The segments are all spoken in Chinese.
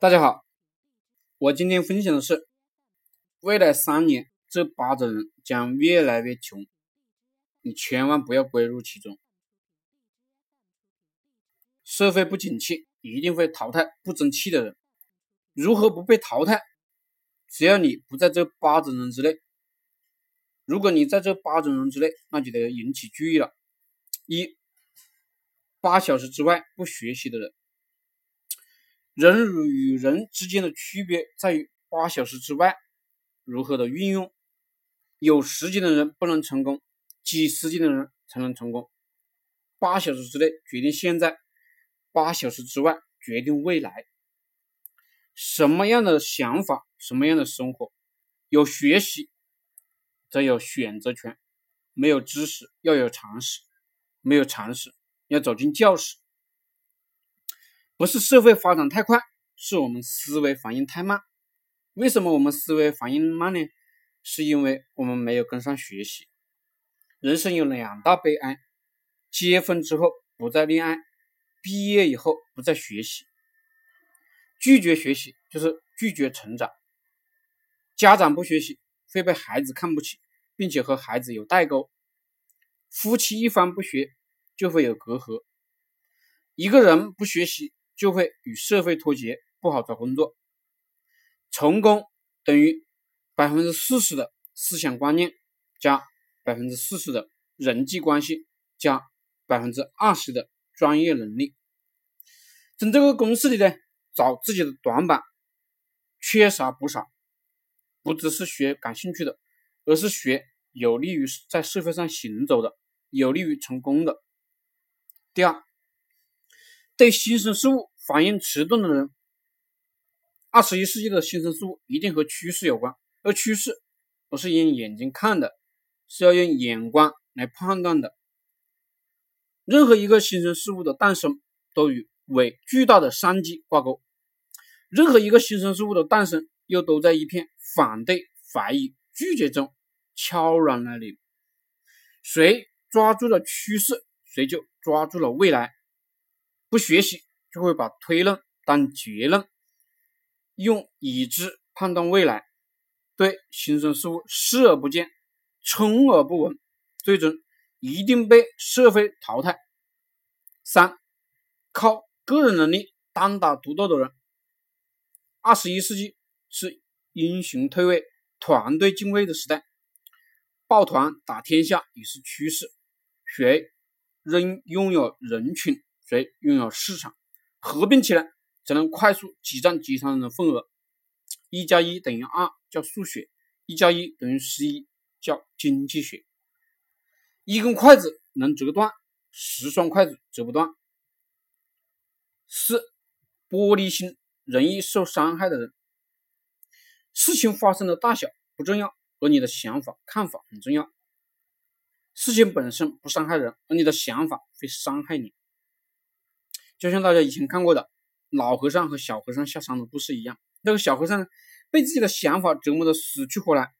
大家好，我今天分享的是，未来三年这八种人将越来越穷，你千万不要归入其中。社会不景气，一定会淘汰不争气的人。如何不被淘汰？只要你不在这八种人之内。如果你在这八种人之内，那就得引起注意了。一，八小时之外不学习的人。人与人之间的区别在于八小时之外如何的运用。有时间的人不能成功，挤时间的人才能成功。八小时之内决定现在，八小时之外决定未来。什么样的想法，什么样的生活？有学习，则有选择权；没有知识，要有常识；没有常识，要走进教室。不是社会发展太快，是我们思维反应太慢。为什么我们思维反应慢呢？是因为我们没有跟上学习。人生有两大悲哀：结婚之后不再恋爱，毕业以后不再学习。拒绝学习就是拒绝成长。家长不学习会被孩子看不起，并且和孩子有代沟。夫妻一方不学就会有隔阂。一个人不学习。就会与社会脱节，不好找工作。成功等于百分之四十的思想观念加百分之四十的人际关系加百分之二十的专业能力。从这个公司里呢，找自己的短板，缺啥补少，不只是学感兴趣的，而是学有利于在社会上行走的，有利于成功的。第二。对新生事物反应迟钝的人，二十一世纪的新生事物一定和趋势有关，而趋势不是用眼睛看的，是要用眼光来判断的。任何一个新生事物的诞生都与为巨大的商机挂钩，任何一个新生事物的诞生又都在一片反对、怀疑、拒绝中悄然来临。谁抓住了趋势，谁就抓住了未来。不学习就会把推论当结论，用已知判断未来，对新生事物视而不见，充耳不闻，最终一定被社会淘汰。三，靠个人能力单打独斗的人。二十一世纪是英雄退位、团队进位的时代，抱团打天下已是趋势。谁仍拥有人群？谁拥有市场，合并起来才能快速挤占其他人的份额。一加一等于二叫数学，一加一等于十一叫经济学。一根筷子能折断，十双筷子折不断。四，玻璃心，容易受伤害的人。事情发生的大小不重要，而你的想法看法很重要。事情本身不伤害人，而你的想法会伤害你。就像大家以前看过的老和尚和小和尚下山的故事一样，那个小和尚被自己的想法折磨的死去活来。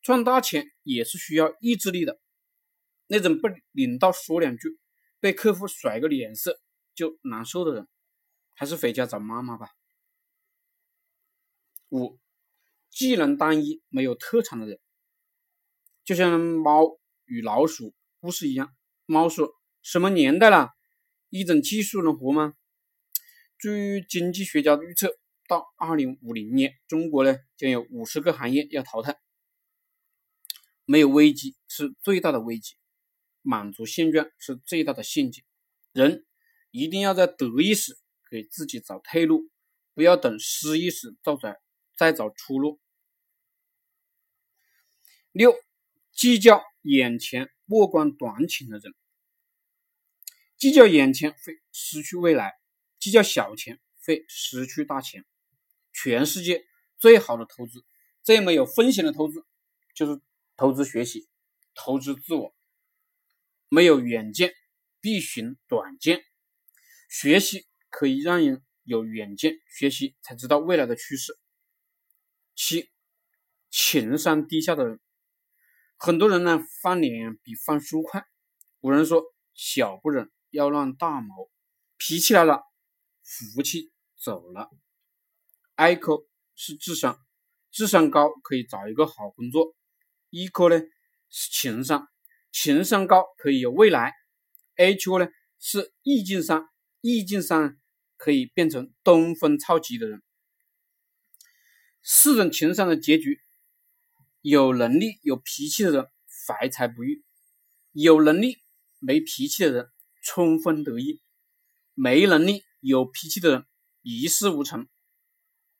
赚大钱也是需要意志力的，那种被领导说两句，被客户甩个脸色就难受的人，还是回家找妈妈吧。五，技能单一没有特长的人，就像猫与老鼠故事一样，猫说什么年代了？一种技术能活吗？据经济学家预测，到二零五零年，中国呢将有五十个行业要淘汰。没有危机是最大的危机，满足现状是最大的陷阱。人一定要在得意时给自己找退路，不要等失意时再找再找出路。六，计较眼前目光短浅的人。计较眼前会失去未来，计较小钱会失去大钱。全世界最好的投资，最没有风险的投资，就是投资学习，投资自我。没有远见，必寻短见。学习可以让人有远见，学习才知道未来的趋势。七，情商低下的人，很多人呢翻脸比翻书快。古人说：“小不忍。”要让大谋，脾气来了，福气走了。I 科是智商，智商高可以找一个好工作。E 科呢是情商，情商高可以有未来。H 科呢是意境商，意境商可以变成东风超级的人。四种情商的结局：有能力、有脾气的人怀才不遇；有能力没脾气的人春风得意；没能力有脾气的人一事无成；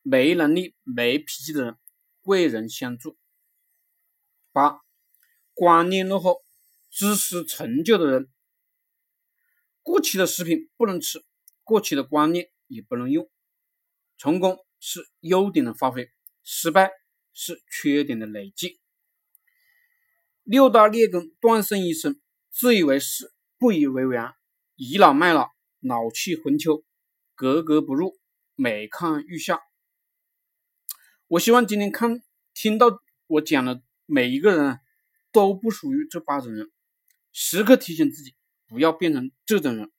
没能力没脾气的人贵人相助。八、观念落后、知识陈旧的人，过期的食品不能吃，过期的观念也不能用。成功是优点的发挥。失败是缺点的累积。六大劣根断送一生：自以为是，不以为然，倚老卖老，老气横秋，格格不入，每看愈下。我希望今天看听到我讲的每一个人都不属于这八种人，时刻提醒自己不要变成这种人。